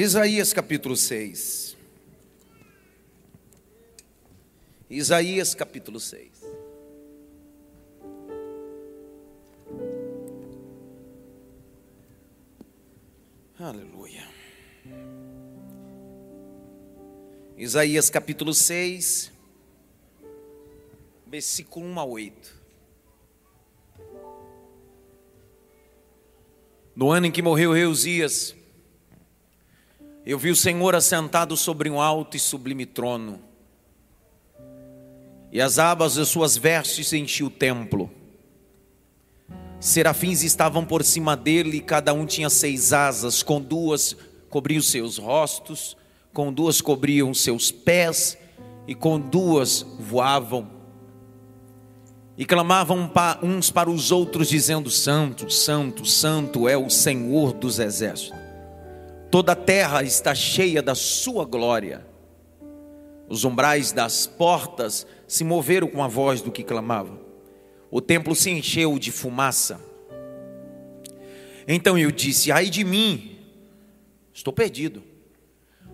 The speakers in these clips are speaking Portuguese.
Isaías capítulo 6. Isaías capítulo 6. Aleluia. Isaías capítulo 6, versículo 1 a 8. No ano em que morreu Reusias, eu vi o Senhor assentado sobre um alto e sublime trono, e as abas das suas vestes enchiam o templo. Serafins estavam por cima dele, e cada um tinha seis asas, com duas cobriam seus rostos, com duas cobriam seus pés, e com duas voavam. E clamavam uns para os outros, dizendo: Santo, Santo, Santo é o Senhor dos exércitos. Toda a terra está cheia da sua glória. Os umbrais das portas se moveram com a voz do que clamava. O templo se encheu de fumaça. Então eu disse: Ai de mim, estou perdido,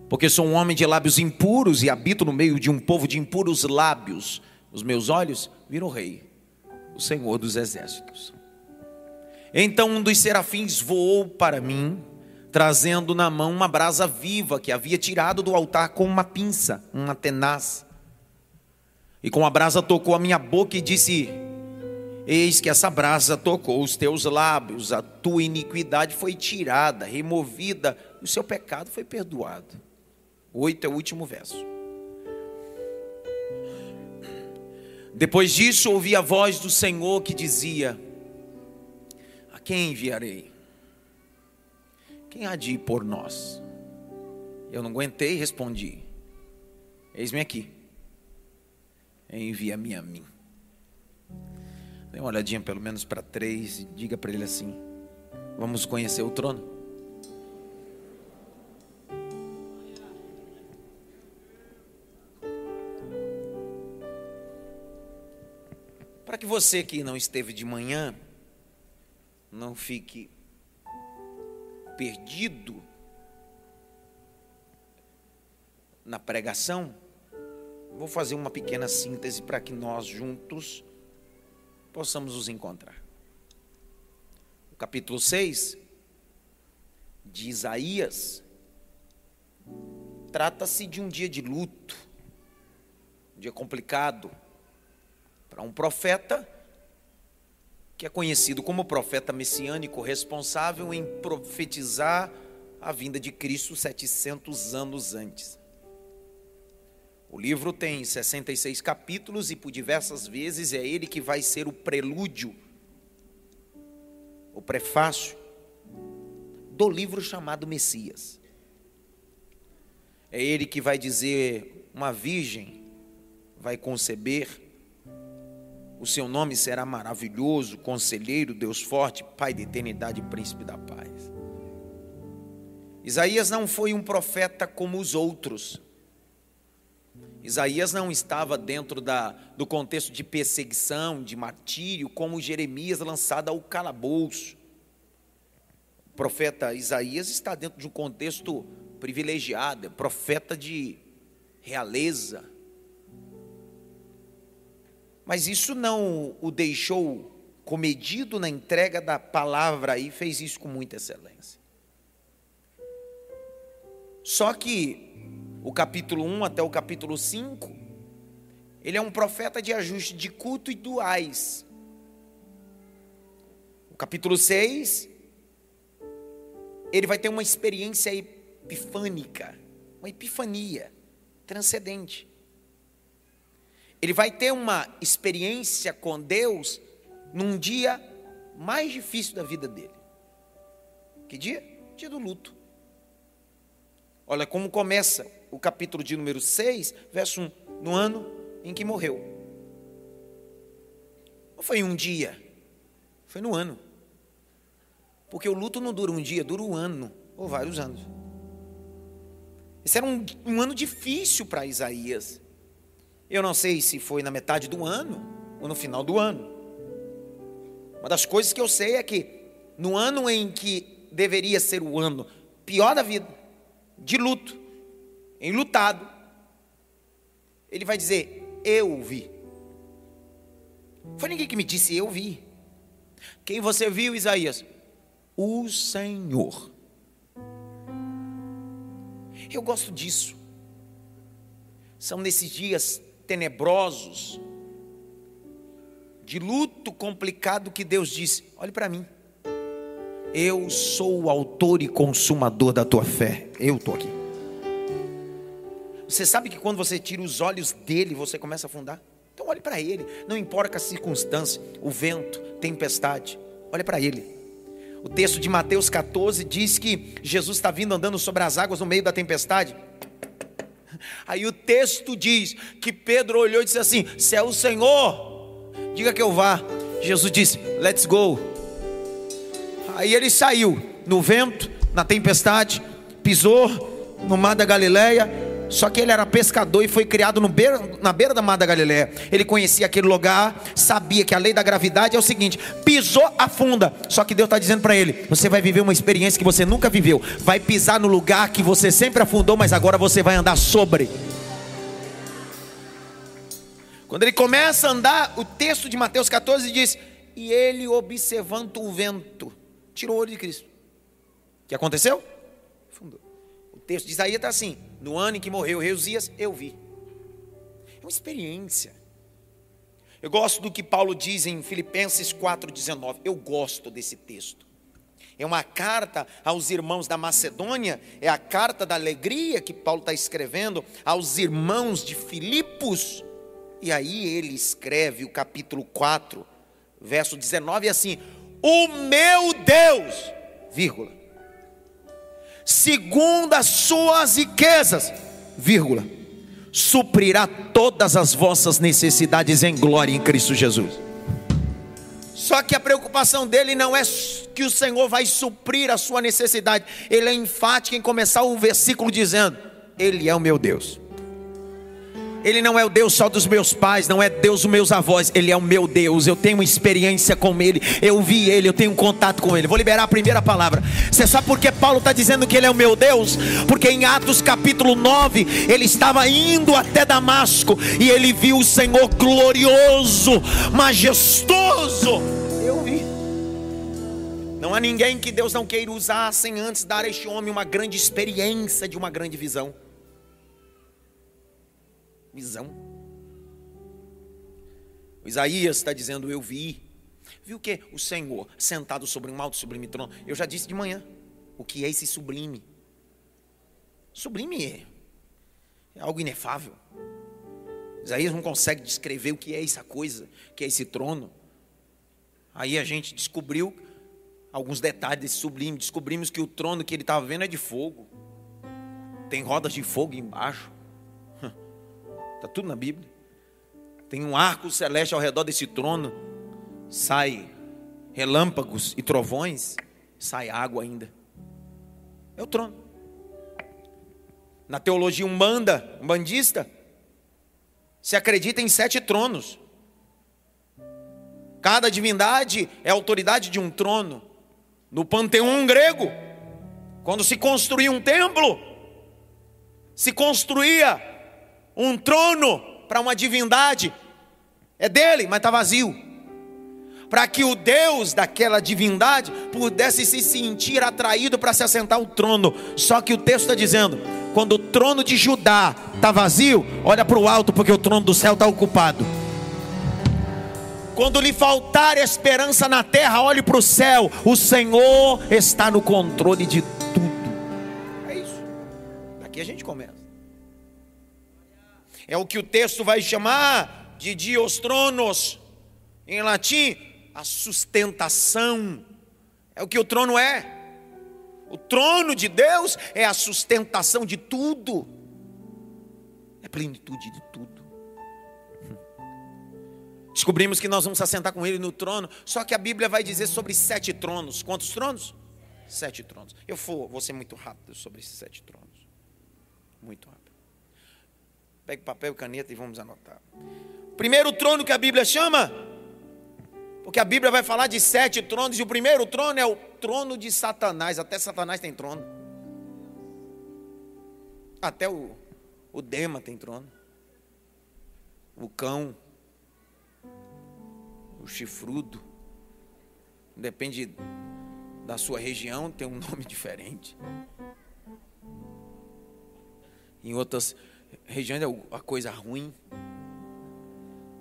porque sou um homem de lábios impuros e habito no meio de um povo de impuros lábios. Os meus olhos viram o Rei, o Senhor dos exércitos. Então um dos serafins voou para mim trazendo na mão uma brasa viva que havia tirado do altar com uma pinça, uma tenaz. E com a brasa tocou a minha boca e disse: Eis que essa brasa tocou os teus lábios, a tua iniquidade foi tirada, removida, o seu pecado foi perdoado. Oito é o último verso. Depois disso, ouvi a voz do Senhor que dizia: A quem enviarei? Quem há de ir por nós? Eu não aguentei e respondi: Eis-me aqui. Envia-me a mim. Dê uma olhadinha pelo menos para três e diga para ele assim: Vamos conhecer o trono. Para que você que não esteve de manhã não fique perdido na pregação, vou fazer uma pequena síntese para que nós juntos possamos nos encontrar. O capítulo 6 de Isaías trata-se de um dia de luto, um dia complicado para um profeta que é conhecido como profeta messiânico, responsável em profetizar a vinda de Cristo 700 anos antes. O livro tem 66 capítulos e por diversas vezes é ele que vai ser o prelúdio, o prefácio do livro chamado Messias. É ele que vai dizer: uma virgem vai conceber o seu nome será maravilhoso, conselheiro, Deus forte, Pai da eternidade, príncipe da paz. Isaías não foi um profeta como os outros. Isaías não estava dentro da, do contexto de perseguição, de martírio, como Jeremias lançado ao calabouço. O profeta Isaías está dentro de um contexto privilegiado, é profeta de realeza, mas isso não o deixou comedido na entrega da palavra e fez isso com muita excelência. Só que o capítulo 1 até o capítulo 5, ele é um profeta de ajuste de culto e duais. O capítulo 6, ele vai ter uma experiência epifânica, uma epifania transcendente. Ele vai ter uma experiência com Deus num dia mais difícil da vida dele. Que dia? Dia do luto. Olha como começa o capítulo de número 6, verso 1, no ano em que morreu. Não foi um dia, foi no ano. Porque o luto não dura um dia, dura um ano, ou vários anos. Esse era um, um ano difícil para Isaías. Eu não sei se foi na metade do ano ou no final do ano. Uma das coisas que eu sei é que no ano em que deveria ser o ano pior da vida, de luto, enlutado, ele vai dizer: Eu vi. Foi ninguém que me disse, eu vi. Quem você viu, Isaías? O Senhor. Eu gosto disso. São nesses dias tenebrosos, de luto complicado, que Deus diz: olhe para mim. Eu sou o autor e consumador da tua fé. Eu estou aqui. Você sabe que quando você tira os olhos dele, você começa a afundar? Então olhe para ele. Não importa a circunstância, o vento, tempestade. Olhe para ele. O texto de Mateus 14 diz que Jesus está vindo andando sobre as águas no meio da tempestade. Aí o texto diz que Pedro olhou e disse assim: Se é o Senhor, diga que eu vá. Jesus disse: Let's go. Aí ele saiu no vento, na tempestade, pisou no mar da Galileia. Só que ele era pescador e foi criado beira, na beira da mar da Galileia. Ele conhecia aquele lugar, sabia que a lei da gravidade é o seguinte: pisou, afunda. Só que Deus está dizendo para ele: você vai viver uma experiência que você nunca viveu. Vai pisar no lugar que você sempre afundou, mas agora você vai andar sobre. Quando ele começa a andar, o texto de Mateus 14 diz: E ele observando o vento tirou o olho de Cristo. O que aconteceu? Fundou. O texto de Isaías está assim: no ano em que morreu Reusias, eu vi. É uma experiência. Eu gosto do que Paulo diz em Filipenses 4,19. Eu gosto desse texto. É uma carta aos irmãos da Macedônia, é a carta da alegria que Paulo está escrevendo aos irmãos de Filipos. E aí ele escreve o capítulo 4, verso 19, assim: o meu Deus, vírgula, segundo as suas riquezas, vírgula, suprirá todas as vossas necessidades em glória em Cristo Jesus. Só que a preocupação dele não é que o Senhor vai suprir a sua necessidade, ele é enfático em começar o versículo dizendo: Ele é o meu Deus. Ele não é o Deus só dos meus pais, não é Deus dos meus avós, Ele é o meu Deus. Eu tenho experiência com Ele, eu vi Ele, eu tenho contato com Ele. Vou liberar a primeira palavra. Você sabe por que Paulo está dizendo que Ele é o meu Deus? Porque em Atos capítulo 9, ele estava indo até Damasco e ele viu o Senhor glorioso, majestoso. Eu vi. Não há ninguém que Deus não queira usar sem antes dar a este homem uma grande experiência de uma grande visão visão. O Isaías está dizendo: Eu vi. Viu o que? O Senhor sentado sobre um alto sublime trono. Eu já disse de manhã o que é esse sublime. Sublime é, é algo inefável. Isaías não consegue descrever o que é essa coisa, que é esse trono. Aí a gente descobriu alguns detalhes desse sublime. Descobrimos que o trono que ele estava vendo é de fogo. Tem rodas de fogo embaixo. Está tudo na Bíblia. Tem um arco celeste ao redor desse trono. Sai relâmpagos e trovões. Sai água ainda. É o trono. Na teologia umbanda, umbandista, se acredita em sete tronos. Cada divindade é autoridade de um trono. No panteão grego, quando se construía um templo, se construía um trono para uma divindade, é dele, mas está vazio. Para que o Deus daquela divindade pudesse se sentir atraído para se assentar ao trono. Só que o texto está dizendo: quando o trono de Judá está vazio, olha para o alto, porque o trono do céu está ocupado. Quando lhe faltar esperança na terra, olhe para o céu, o Senhor está no controle de tudo. É isso. Aqui a gente começa. É o que o texto vai chamar de diostronos, em latim, a sustentação. É o que o trono é. O trono de Deus é a sustentação de tudo, é plenitude de tudo. Descobrimos que nós vamos assentar com Ele no trono, só que a Bíblia vai dizer sobre sete tronos. Quantos tronos? Sete tronos. Eu vou, vou ser muito rápido sobre esses sete tronos. Muito rápido. Pegue papel e caneta e vamos anotar. Primeiro trono que a Bíblia chama, porque a Bíblia vai falar de sete tronos, e o primeiro trono é o trono de Satanás. Até Satanás tem trono. Até o, o Dema tem trono. O cão. O chifrudo. Depende da sua região, tem um nome diferente. Em outras regiões é a coisa ruim.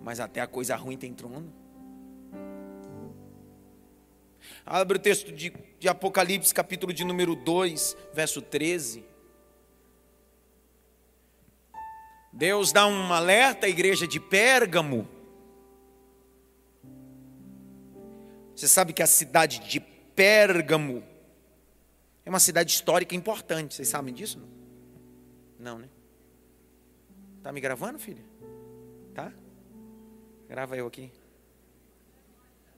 Mas até a coisa ruim tem trono. Abre o texto de, de Apocalipse, capítulo de número 2, verso 13. Deus dá um alerta à igreja de Pérgamo. Você sabe que a cidade de Pérgamo é uma cidade histórica importante. Vocês sabem disso? Não, né? Tá me gravando, filha? Tá? Grava eu aqui.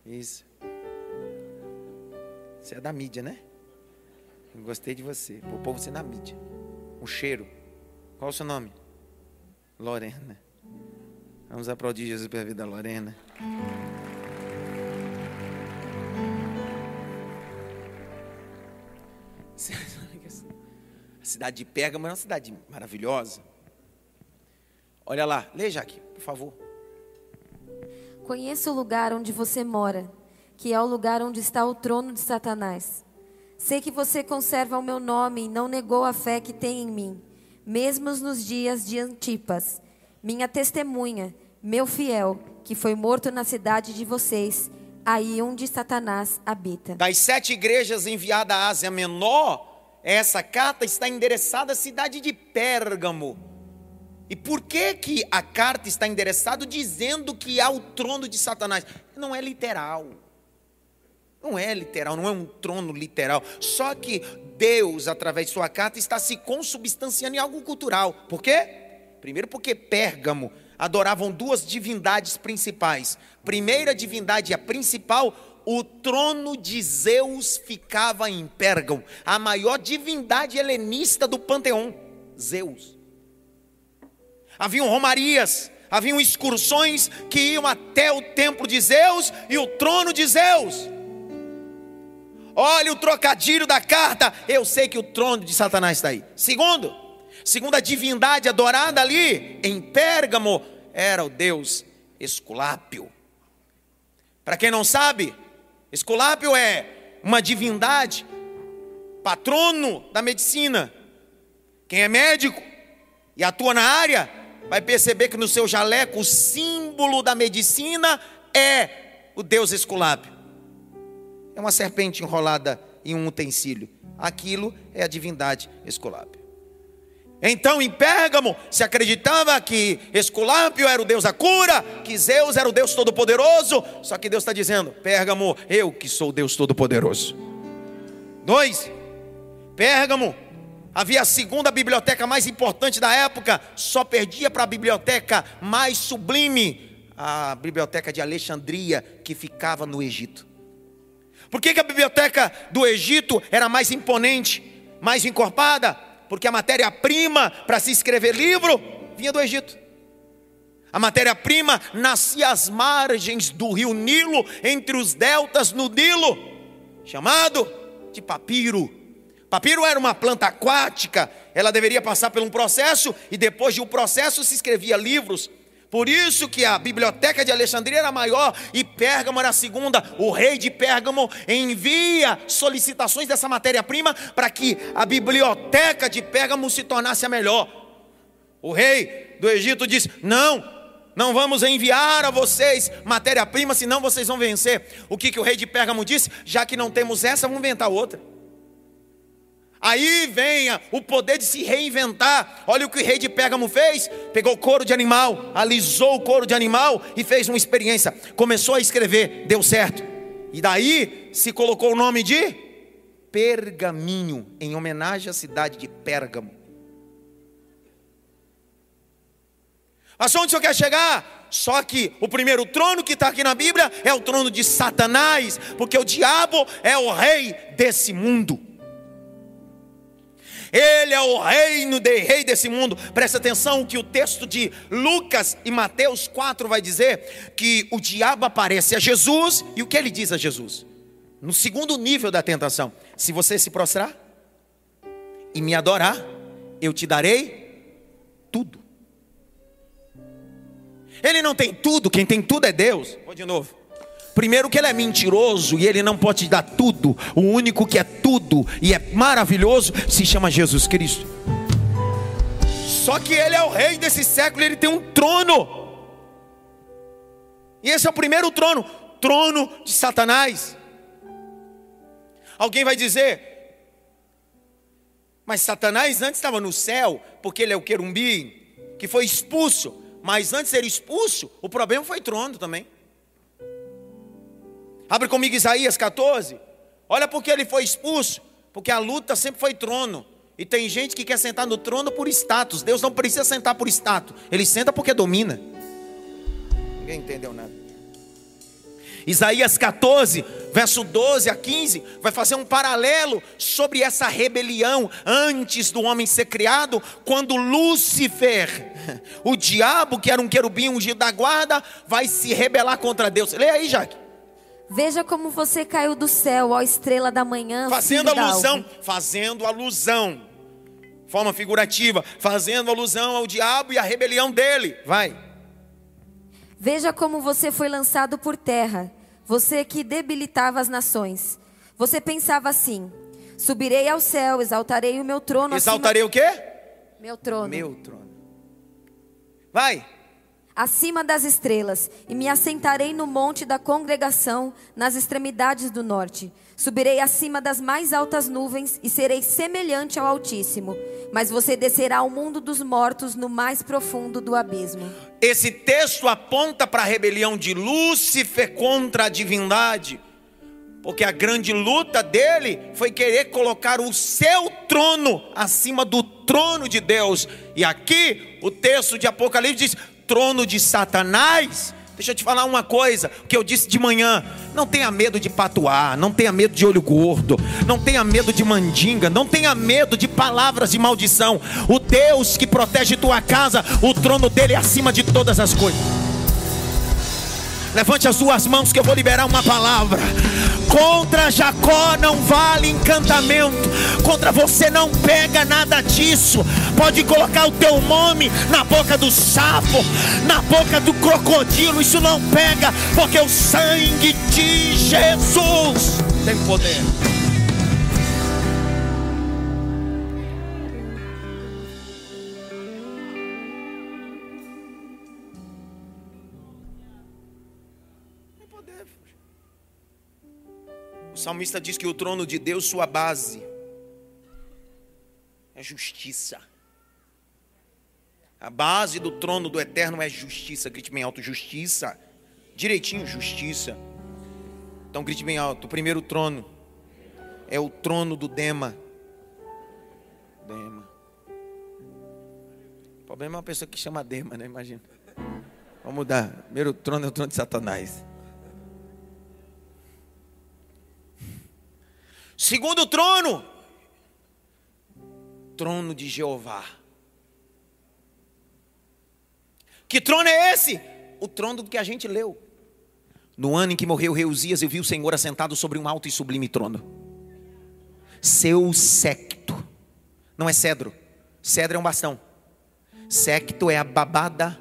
Isso. Você é da mídia, né? Eu gostei de você. Vou pôr você na mídia. O cheiro. Qual é o seu nome? Lorena. Vamos aplaudir Jesus pela vida da Lorena. A cidade de Pérgamo é uma cidade maravilhosa. Olha lá, leia aqui, por favor. Conheço o lugar onde você mora, que é o lugar onde está o trono de Satanás. Sei que você conserva o meu nome e não negou a fé que tem em mim, mesmo nos dias de Antipas, minha testemunha, meu fiel, que foi morto na cidade de vocês, aí onde Satanás habita. Das sete igrejas enviadas à Ásia Menor, essa carta está endereçada à cidade de Pérgamo. E por que que a carta está endereçada dizendo que há o trono de Satanás? Não é literal. Não é literal, não é um trono literal. Só que Deus, através de sua carta, está se consubstanciando em algo cultural. Por quê? Primeiro, porque Pérgamo adoravam duas divindades principais. Primeira divindade, a principal, o trono de Zeus ficava em Pérgamo, a maior divindade helenista do panteão, Zeus. Haviam romarias, haviam excursões que iam até o templo de Zeus e o trono de Zeus. Olha o trocadilho da carta. Eu sei que o trono de Satanás está aí. Segundo, segunda divindade adorada ali em Pérgamo era o deus Esculápio. Para quem não sabe, Esculápio é uma divindade, patrono da medicina. Quem é médico e atua na área, vai perceber que no seu jaleco o símbolo da medicina é o deus Esculápio. É uma serpente enrolada em um utensílio. Aquilo é a divindade Esculápio. Então em Pérgamo se acreditava que Esculápio era o Deus da cura, que Zeus era o Deus Todo-Poderoso. Só que Deus está dizendo: Pérgamo, eu que sou o Deus Todo-Poderoso. Dois, Pérgamo havia a segunda biblioteca mais importante da época, só perdia para a biblioteca mais sublime, a biblioteca de Alexandria, que ficava no Egito. Por que, que a biblioteca do Egito era mais imponente, mais encorpada? porque a matéria-prima para se escrever livro vinha do Egito. A matéria-prima nascia às margens do rio Nilo, entre os deltas no Nilo, chamado de papiro. Papiro era uma planta aquática, ela deveria passar por um processo e depois de um processo se escrevia livros. Por isso que a biblioteca de Alexandria era maior e Pérgamo era a segunda. O rei de Pérgamo envia solicitações dessa matéria-prima para que a biblioteca de Pérgamo se tornasse a melhor. O rei do Egito diz: Não, não vamos enviar a vocês matéria-prima, senão vocês vão vencer. O que, que o rei de Pérgamo disse? Já que não temos essa, vamos inventar outra. Aí venha o poder de se reinventar. Olha o que o rei de Pérgamo fez: pegou couro de animal, alisou o couro de animal e fez uma experiência. Começou a escrever, deu certo. E daí se colocou o nome de Pergaminho, em homenagem à cidade de Pérgamo. Mas onde o senhor quer chegar? Só que o primeiro trono que está aqui na Bíblia é o trono de Satanás, porque o diabo é o rei desse mundo. Ele é o reino de rei desse mundo. Presta atenção que o texto de Lucas e Mateus 4 vai dizer que o diabo aparece a Jesus e o que ele diz a Jesus? No segundo nível da tentação: se você se prostrar e me adorar, eu te darei tudo. Ele não tem tudo, quem tem tudo é Deus. Vou de novo. Primeiro que ele é mentiroso e ele não pode te dar tudo. O único que é tudo e é maravilhoso se chama Jesus Cristo. Só que ele é o rei desse século, ele tem um trono. E esse é o primeiro trono, trono de Satanás. Alguém vai dizer: Mas Satanás antes estava no céu, porque ele é o querumbi que foi expulso. Mas antes de ser expulso, o problema foi trono também. Abre comigo Isaías 14. Olha porque ele foi expulso. Porque a luta sempre foi trono. E tem gente que quer sentar no trono por status. Deus não precisa sentar por status. Ele senta porque domina. Ninguém entendeu nada. Isaías 14, verso 12 a 15, vai fazer um paralelo sobre essa rebelião antes do homem ser criado, quando Lúcifer, o diabo, que era um querubim ungido da guarda, vai se rebelar contra Deus. Leia aí, Jaque. Veja como você caiu do céu, ó estrela da manhã. Fazendo alusão, fazendo alusão, forma figurativa, fazendo alusão ao diabo e à rebelião dele. Vai. Veja como você foi lançado por terra, você que debilitava as nações. Você pensava assim: subirei ao céu, exaltarei o meu trono. Exaltarei acima... o quê? Meu trono. Meu trono. Vai acima das estrelas, e me assentarei no monte da congregação, nas extremidades do norte. Subirei acima das mais altas nuvens e serei semelhante ao Altíssimo. Mas você descerá ao mundo dos mortos no mais profundo do abismo. Esse texto aponta para a rebelião de Lúcifer contra a divindade. Porque a grande luta dele foi querer colocar o seu trono acima do trono de Deus. E aqui o texto de Apocalipse diz: trono de Satanás. Deixa eu te falar uma coisa, que eu disse de manhã. Não tenha medo de patuar, não tenha medo de olho gordo, não tenha medo de mandinga, não tenha medo de palavras de maldição. O Deus que protege tua casa, o trono dele é acima de todas as coisas. Levante as suas mãos que eu vou liberar uma palavra. Contra Jacó não vale encantamento. Contra você não pega nada disso. Pode colocar o teu nome na boca do sapo, na boca do crocodilo. Isso não pega, porque o sangue de Jesus tem poder. Salmista diz que o trono de Deus, sua base, é justiça. A base do trono do eterno é justiça. Grite bem alto, justiça. Direitinho, justiça. Então grite bem alto. O primeiro trono é o trono do Dema. Dema. O problema é uma pessoa que chama Dema, né? Imagina. Vamos mudar. Primeiro trono é o trono de Satanás. Segundo trono, trono de Jeová. Que trono é esse? O trono do que a gente leu. No ano em que morreu Reusias, eu vi o Senhor assentado sobre um alto e sublime trono. Seu secto. Não é cedro. Cedro é um bastão. Secto é a babada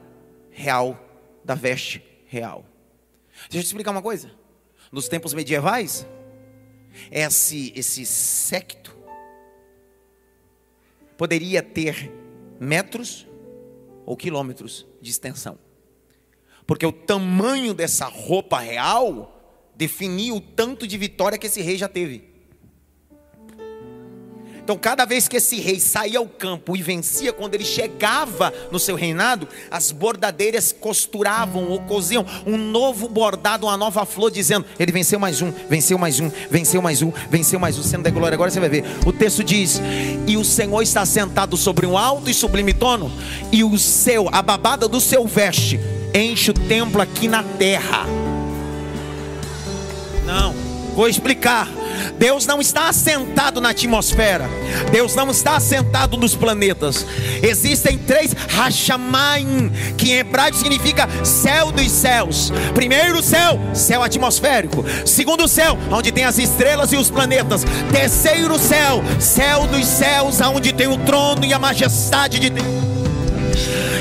real da veste real. Deixa eu te explicar uma coisa. Nos tempos medievais, esse, esse secto poderia ter metros ou quilômetros de extensão. Porque o tamanho dessa roupa real definia o tanto de vitória que esse rei já teve. Então, cada vez que esse rei saía ao campo e vencia, quando ele chegava no seu reinado, as bordadeiras costuravam ou coziam um novo bordado, uma nova flor, dizendo: Ele venceu mais um, venceu mais um, venceu mais um, venceu mais um, sendo da glória. Agora você vai ver. O texto diz: E o Senhor está sentado sobre um alto e sublime trono, e o seu, a babada do seu veste, enche o templo aqui na terra. Não, vou explicar Deus não está assentado na atmosfera. Deus não está assentado nos planetas. Existem três Hashamaim, que em hebraico significa céu dos céus. Primeiro céu, céu atmosférico. Segundo céu, onde tem as estrelas e os planetas. Terceiro céu, céu dos céus, onde tem o trono e a majestade de Deus.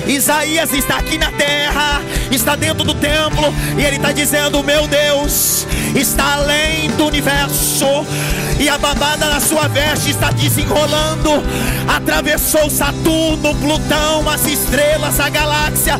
Isaías está aqui na terra, está dentro do templo, e ele está dizendo: Meu Deus está além do universo, e a babada na sua veste está desenrolando, atravessou Saturno, Plutão, as estrelas, a galáxia,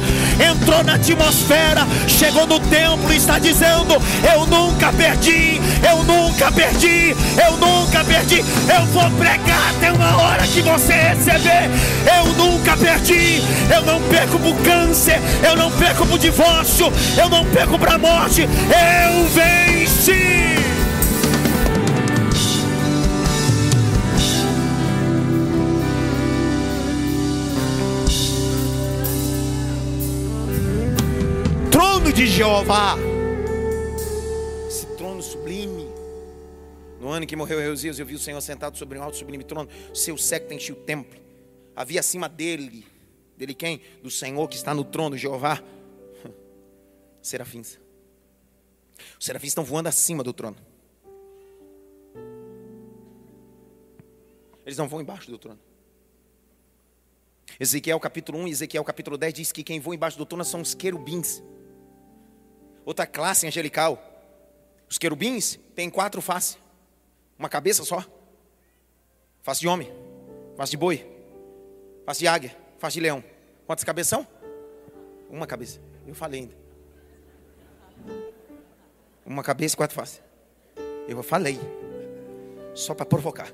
entrou na atmosfera, chegou no templo e está dizendo: Eu nunca perdi, eu nunca perdi, eu nunca perdi, eu vou pregar até uma hora que você receber, eu nunca perdi, eu não perco por câncer, eu não perco por divórcio, eu não perco para a morte, eu venci. Trono de Jeová, esse trono sublime. No ano que morreu Eusias, eu vi o Senhor sentado sobre um alto sublime trono, seu século enchia o templo. Havia acima dele, dele quem? Do Senhor que está no trono, Jeová. Serafins. Os serafins estão voando acima do trono. Eles não vão embaixo do trono. Ezequiel capítulo 1 e Ezequiel capítulo 10 diz que quem voa embaixo do trono são os querubins. Outra classe angelical. Os querubins têm quatro faces. Uma cabeça só. Face de homem, face de boi, face de águia, face de leão. Quantas cabeças são? Uma cabeça. Eu falei ainda. Uma cabeça e quatro faces. Eu falei. Só para provocar.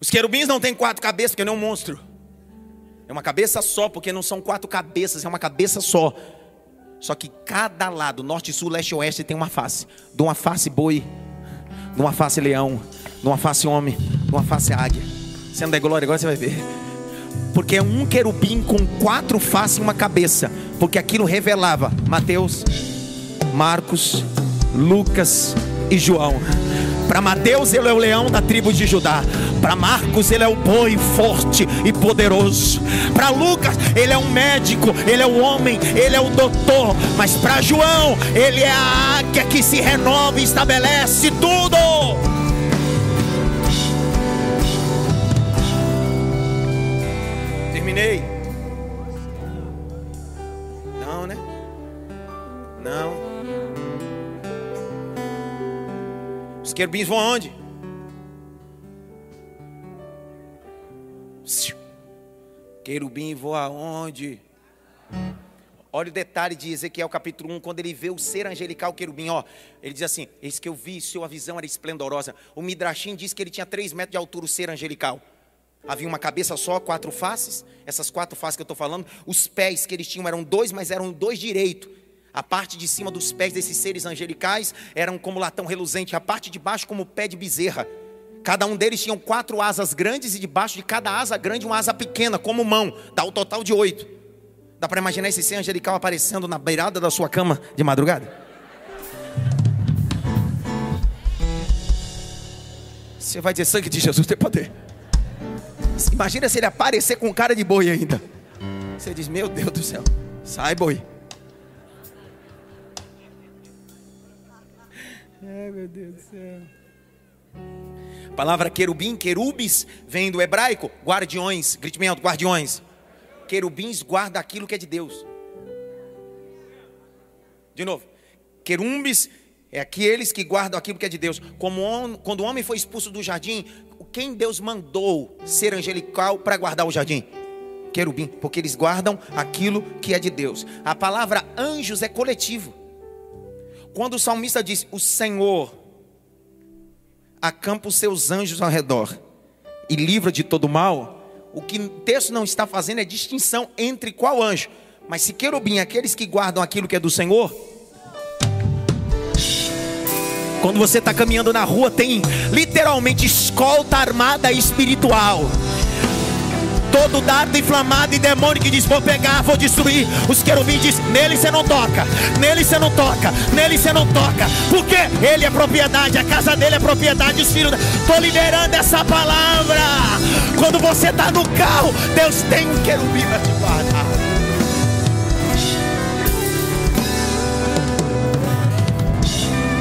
Os querubins não têm quatro cabeças porque não é um monstro. É uma cabeça só, porque não são quatro cabeças, é uma cabeça só. Só que cada lado, norte, sul, leste e oeste, tem uma face. De uma face boi, de uma face leão, de uma face homem, de uma face águia. Você não der glória, agora você vai ver. Porque é um querubim com quatro faces e uma cabeça. Porque aquilo revelava Mateus, Marcos, Lucas e João. Para Mateus, ele é o leão da tribo de Judá. Para Marcos, ele é o boi forte e poderoso. Para Lucas, ele é um médico, ele é o homem, ele é o doutor. Mas para João, ele é a águia que se renova e estabelece tudo. Os querubins vão aonde? Querubim voa aonde? Olha o detalhe de Ezequiel capítulo 1, quando ele vê o ser angelical querubim, ó, ele diz assim: Eis que eu vi, sua visão era esplendorosa. O Midrashim diz que ele tinha 3 metros de altura, o ser angelical. Havia uma cabeça só, quatro faces, essas quatro faces que eu estou falando. Os pés que eles tinham eram dois, mas eram dois direitos. A parte de cima dos pés desses seres angelicais eram como latão reluzente, a parte de baixo como pé de bezerra. Cada um deles tinha quatro asas grandes e debaixo de cada asa grande uma asa pequena, como mão. Dá o total de oito. Dá para imaginar esse ser angelical aparecendo na beirada da sua cama de madrugada? Você vai dizer sangue de Jesus tem poder. Imagina se ele aparecer com cara de boi ainda. Você diz, meu Deus do céu, sai boi. Ai meu Deus do céu. A palavra querubim, querubis, vem do hebraico, guardiões, alto, guardiões. Querubins guarda aquilo que é de Deus. De novo, querumbis é aqueles que guardam aquilo que é de Deus. Como quando o homem foi expulso do jardim, quem Deus mandou ser angelical para guardar o jardim? Querubim, porque eles guardam aquilo que é de Deus. A palavra anjos é coletivo. Quando o salmista diz: O Senhor acampa os seus anjos ao redor e livra de todo mal, o que o texto não está fazendo é distinção entre qual anjo. Mas se querubim, aqueles que guardam aquilo que é do Senhor, quando você está caminhando na rua, tem literalmente escolta armada espiritual. Todo dardo inflamado e demônio que diz: Vou pegar, vou destruir. Os querubins diz: Nele você não toca, nele você não toca, nele você não toca. Porque ele é propriedade, a casa dele é propriedade, os filhos. Estou liberando essa palavra. Quando você está no carro, Deus tem um querubim para te guardar.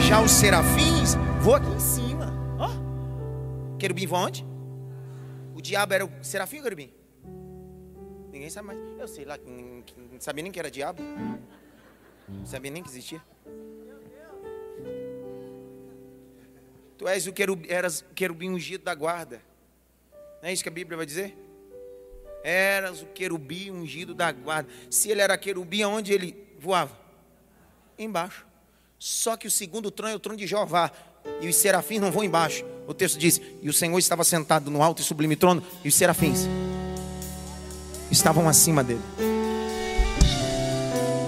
Já os serafins voam aqui em cima. Ó. Querubim voa onde? O diabo era o serafim ou querubim? Ninguém sabe mais. Eu sei lá, não sabia nem que era diabo. Não sabia nem que existia. Tu és o querubim, eras querubim ungido da guarda. Não é isso que a Bíblia vai dizer? Eras o querubim ungido da guarda. Se ele era querubim, aonde ele voava? Embaixo. Só que o segundo trono é o trono de Jeová. E os serafins não vão embaixo. O texto diz: E o Senhor estava sentado no alto e sublime trono, e os serafins estavam acima dele.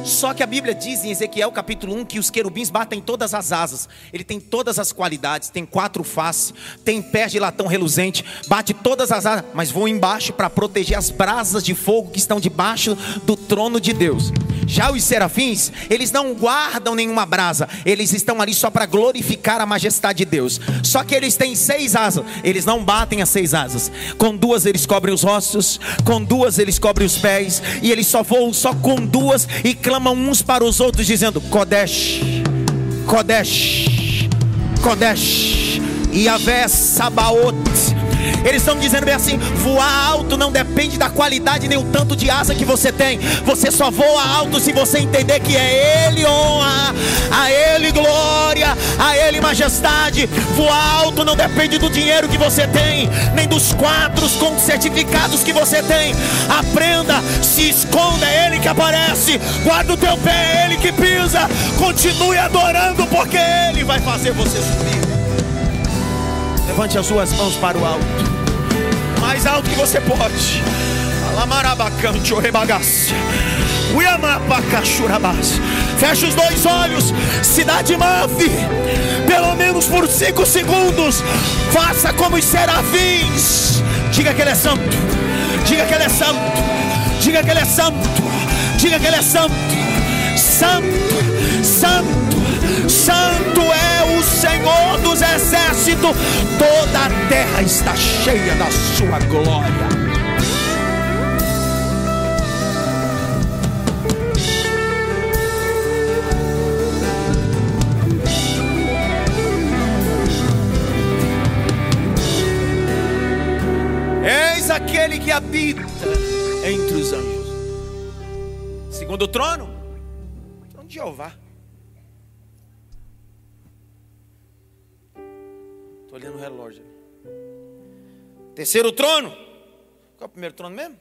Só que a Bíblia diz em Ezequiel capítulo 1 que os querubins batem todas as asas. Ele tem todas as qualidades, tem quatro faces, tem pés de latão reluzente, bate todas as asas, mas voa embaixo para proteger as brasas de fogo que estão debaixo do trono de Deus. Já os serafins, eles não guardam nenhuma brasa, eles estão ali só para glorificar a majestade de Deus. Só que eles têm seis asas, eles não batem as seis asas. Com duas eles cobrem os ossos, com duas eles cobrem os pés, e eles só voam só com duas e clamam uns para os outros, dizendo: Kodesh, Kodesh, Kodesh, Yahvé Sabaoth. Eles estão dizendo bem assim: voar alto não depende da qualidade nem o tanto de asa que você tem. Você só voa alto se você entender que é Ele honra, a Ele glória, a Ele majestade. Voar alto não depende do dinheiro que você tem, nem dos quadros com certificados que você tem. Aprenda, se esconda, é Ele que aparece. Guarda o teu pé, é Ele que pisa. Continue adorando, porque Ele vai fazer você subir. Levante as suas mãos para o alto. Mais alto que você pode. Alamarabacante. Feche os dois olhos. Cidade Mave. Pelo menos por cinco segundos. Faça como os serafins. Diga que ele é santo. Diga que ele é santo. Diga que ele é santo. Diga que ele é santo. Santo. Santo. Santo é Senhor dos exércitos, toda a terra está cheia da sua glória. Eis aquele que habita entre os anjos. Segundo o trono, trono de Jeová. Estou olhando o relógio. Terceiro trono. Qual é o primeiro trono mesmo?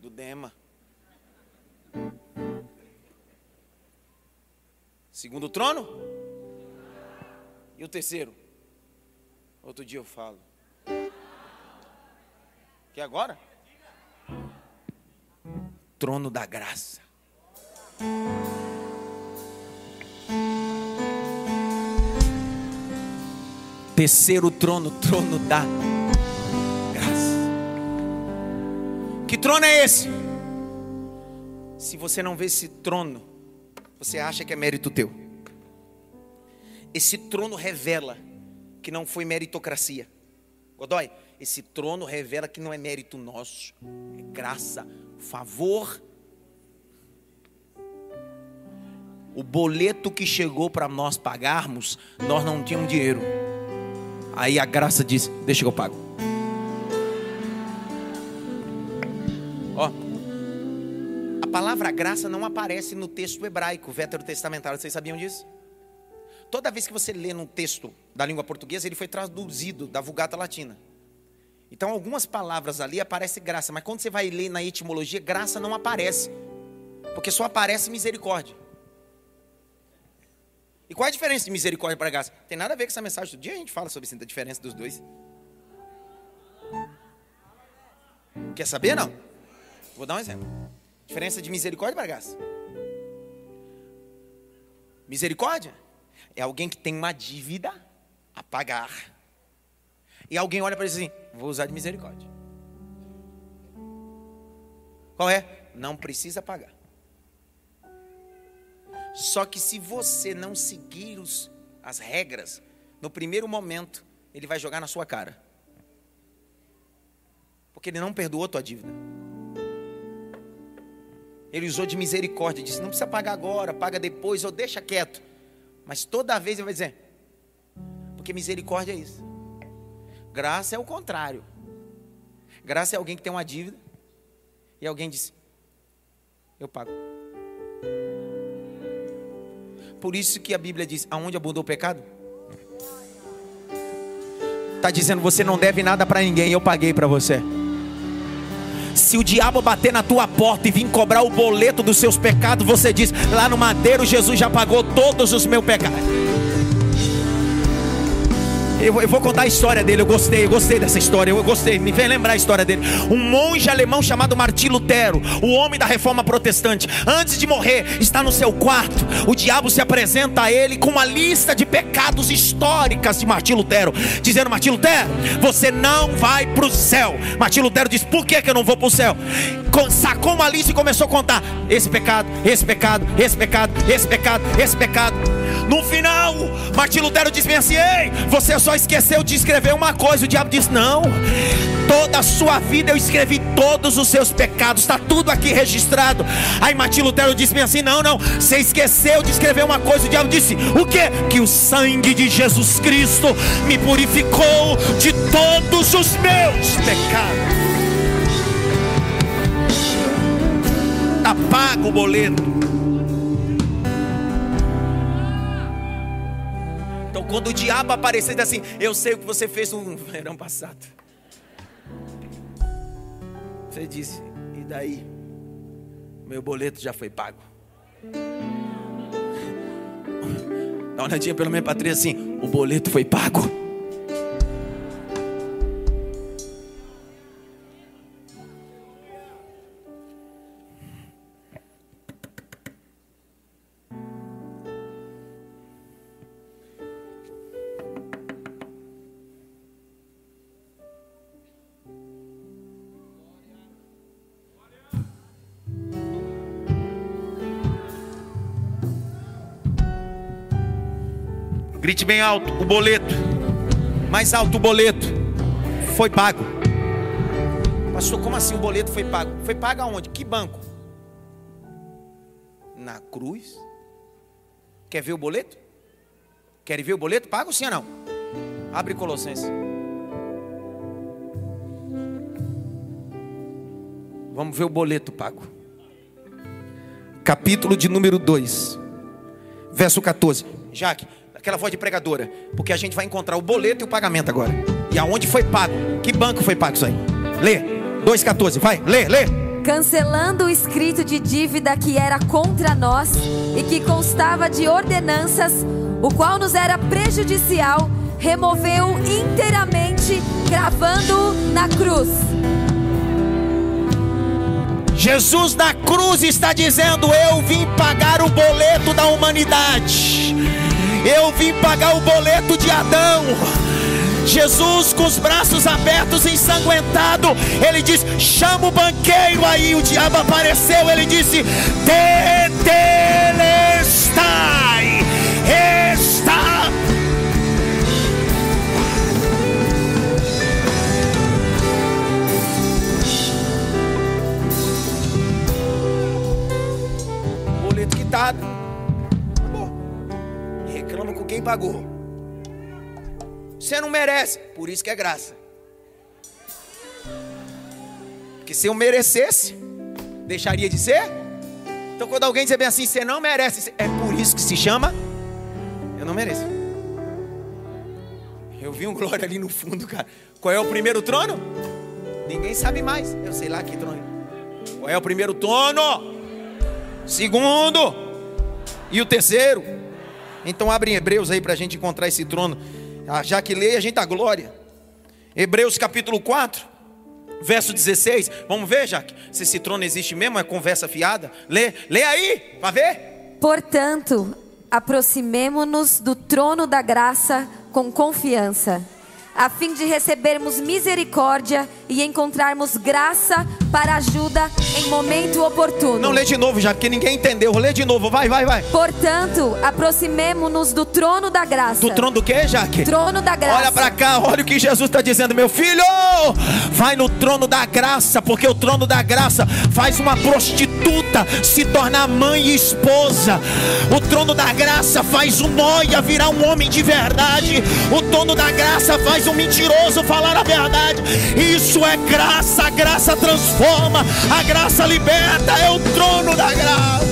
Do Dema. Segundo trono? E o terceiro? Outro dia eu falo. Que agora? Trono da graça. Terceiro trono, trono da graça. Que trono é esse? Se você não vê esse trono, você acha que é mérito teu. Esse trono revela que não foi meritocracia. Godoy, esse trono revela que não é mérito nosso, é graça, favor. O boleto que chegou para nós pagarmos, nós não tínhamos dinheiro. Aí a graça diz: Deixa que eu pago. Ó, a palavra graça não aparece no texto hebraico, veterotestamentário. Vocês sabiam disso? Toda vez que você lê num texto da língua portuguesa, ele foi traduzido da Vulgata Latina. Então, algumas palavras ali aparece graça, mas quando você vai ler na etimologia, graça não aparece, porque só aparece misericórdia. E qual é a diferença de misericórdia para graça? Tem nada a ver com essa mensagem. Todo dia a gente fala sobre a diferença dos dois. Quer saber não? Vou dar um exemplo. Diferença de misericórdia para graça. Misericórdia é alguém que tem uma dívida a pagar. E alguém olha para ele assim: vou usar de misericórdia. Qual é? Não precisa pagar. Só que se você não seguir os, as regras, no primeiro momento, ele vai jogar na sua cara. Porque ele não perdoou a tua dívida. Ele usou de misericórdia, disse: não precisa pagar agora, paga depois, ou deixa quieto. Mas toda vez ele vai dizer: porque misericórdia é isso. Graça é o contrário. Graça é alguém que tem uma dívida e alguém diz: eu pago. Por isso que a Bíblia diz: aonde abundou o pecado? Está dizendo: você não deve nada para ninguém, eu paguei para você. Se o diabo bater na tua porta e vir cobrar o boleto dos seus pecados, você diz: lá no madeiro Jesus já pagou todos os meus pecados. Eu, eu, vou contar a história dele. Eu gostei, eu gostei dessa história. Eu, gostei, me vem lembrar a história dele. Um monge alemão chamado Martim Lutero, o homem da reforma protestante, antes de morrer, está no seu quarto. O diabo se apresenta a ele com uma lista de pecados históricas de Martim Lutero, dizendo: Martim Lutero, você não vai para o céu. Martim Lutero diz: Por que, que eu não vou para o céu? Sacou uma lista e começou a contar: esse pecado, esse pecado, esse pecado, esse pecado, esse pecado. No final, Martim Lutero diz bem assim: Ei, você só esqueceu de escrever uma coisa. O diabo diz: Não, toda a sua vida eu escrevi todos os seus pecados, está tudo aqui registrado. Aí Martim Lutero disse bem assim: Não, não, você esqueceu de escrever uma coisa. O diabo disse: O que? Que o sangue de Jesus Cristo me purificou de todos os meus pecados. Está pago o boleto. Quando o diabo aparecer, diz assim: Eu sei o que você fez no verão passado. Você disse: E daí? Meu boleto já foi pago. Dá uma olhadinha pelo menos para assim: O boleto foi pago. Grite bem alto: o boleto. Mais alto: o boleto. Foi pago. Pastor, como assim o boleto foi pago? Foi pago aonde? Que banco? Na cruz? Quer ver o boleto? Quer ver o boleto? Pago sim ou não? Abre Colossenses. Vamos ver o boleto pago. Capítulo de número 2, verso 14. Jaque, aquela voz de pregadora, porque a gente vai encontrar o boleto e o pagamento agora. E aonde foi pago? Que banco foi pago isso aí? Lê, 2,14, vai, lê, lê. Cancelando o escrito de dívida que era contra nós e que constava de ordenanças, o qual nos era prejudicial, removeu inteiramente, cravando na cruz. Jesus na cruz está dizendo: Eu vim pagar o boleto da humanidade. Eu vim pagar o boleto de Adão. Jesus com os braços abertos, ensanguentado, ele diz: chama o banqueiro. Aí o diabo apareceu, ele disse: Tetelestai, está. Boleto quitado quem pagou. Você não merece, por isso que é graça. Porque se eu merecesse, deixaria de ser? Então quando alguém diz bem assim, você não merece, é por isso que se chama, eu não mereço. Eu vi um glória ali no fundo, cara. Qual é o primeiro trono? Ninguém sabe mais. Eu sei lá que trono. Qual é o primeiro trono? Segundo. E o terceiro? Então abre em Hebreus aí para a gente encontrar esse trono. Ah, já que lê, a gente dá glória. Hebreus capítulo 4, verso 16. Vamos ver, Jaque, se esse trono existe mesmo, é conversa fiada. Lê, lê aí, para ver. Portanto, aproximemo-nos do trono da graça com confiança, a fim de recebermos misericórdia e encontrarmos graça para ajuda em momento oportuno. Não lê de novo já, porque ninguém entendeu. Lê de novo, vai, vai, vai. Portanto, aproximemo-nos do trono da graça. Do trono do quê, Jaque? Trono da graça. Olha para cá, olha o que Jesus está dizendo, meu filho. Vai no trono da graça, porque o trono da graça faz uma prostituta se tornar mãe e esposa. O trono da graça faz um noia virar um homem de verdade. O trono da graça faz um mentiroso falar a verdade. Isso é graça, a graça transforma, a graça liberta, é o trono da graça.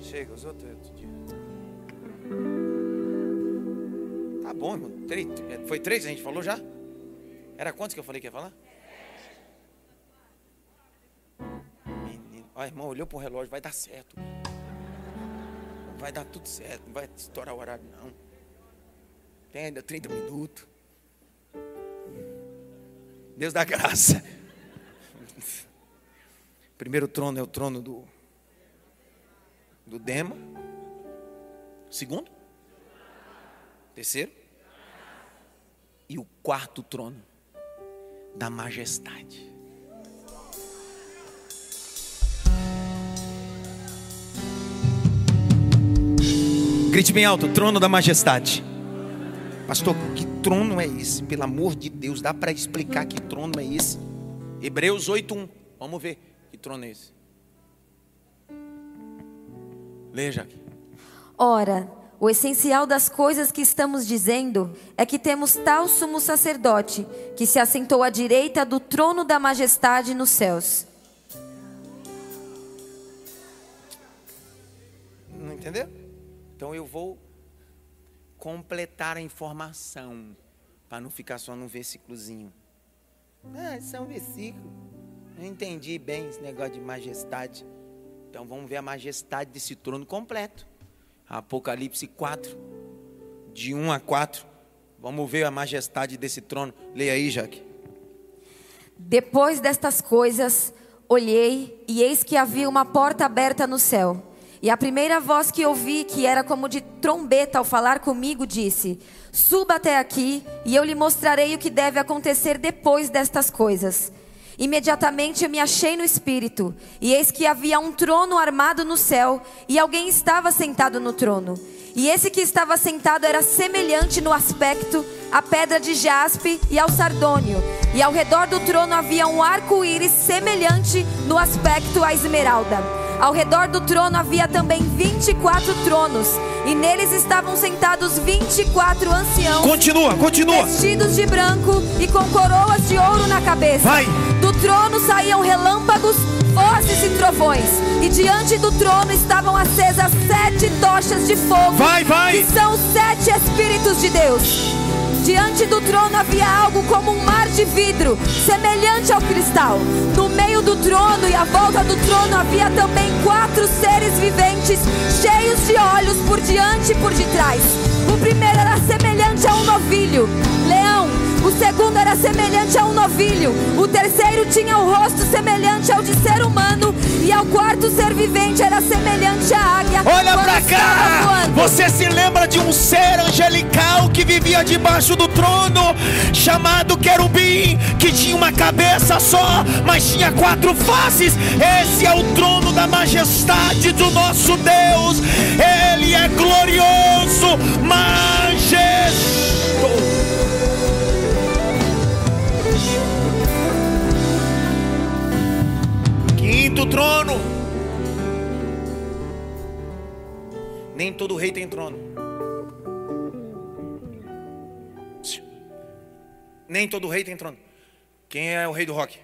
Chega, os outros. Tá bom, irmão. Três, foi três a gente falou já? Era quantos que eu falei que ia falar? Ó, irmão, olhou pro relógio, vai dar certo. Vai dar tudo certo, não vai estourar o horário, não. Tem ainda 30 minutos. Deus dá graça. Primeiro trono é o trono do, do Dema. Segundo. Terceiro. E o quarto trono da majestade. Grite bem alto, trono da majestade. Pastor, que trono é esse? Pelo amor de Deus, dá para explicar que trono é esse? Hebreus 8:1. Vamos ver que trono é esse. Leia aqui. Ora, o essencial das coisas que estamos dizendo é que temos tal sumo sacerdote que se assentou à direita do trono da majestade nos céus. Não entendeu? Então eu vou completar a informação para não ficar só num versículozinho. Ah, isso é um versículo. Eu entendi bem esse negócio de majestade. Então vamos ver a majestade desse trono completo. Apocalipse 4, de 1 a 4. Vamos ver a majestade desse trono. Leia aí, Jaque. Depois destas coisas, olhei e eis que havia uma porta aberta no céu. E a primeira voz que ouvi, que era como de trombeta ao falar comigo, disse: Suba até aqui e eu lhe mostrarei o que deve acontecer depois destas coisas. Imediatamente eu me achei no espírito, e eis que havia um trono armado no céu, e alguém estava sentado no trono. E esse que estava sentado era semelhante no aspecto à pedra de jaspe e ao sardônio, e ao redor do trono havia um arco-íris semelhante no aspecto à esmeralda. Ao redor do trono havia também 24 tronos, e neles estavam sentados 24 anciãos. Continua, continua. Vestidos de branco e com coroas de ouro na cabeça. Vai. Do trono saíam relâmpagos, vozes e trovões. E diante do trono estavam acesas sete tochas de fogo. Vai, vai. Que são os sete Espíritos de Deus. Diante do trono havia algo como um mar de vidro, semelhante ao cristal. No meio do trono e à volta do trono havia também quatro seres viventes, cheios de olhos por diante e por detrás. O primeiro era semelhante a um novilho, leão. O segundo era semelhante a um novilho. O terceiro tinha o rosto semelhante ao de ser humano. E ao quarto ser vivente era semelhante à águia. Olha pra cá! Você se lembra de um ser angelical que vivia debaixo do trono, chamado querubim, que tinha uma cabeça só, mas tinha quatro faces. Esse é o trono da majestade do nosso Deus. Ele é glorioso, majestoso. Quinto trono. Nem todo rei tem trono. Nem todo rei tem trono. Quem é o rei do rock?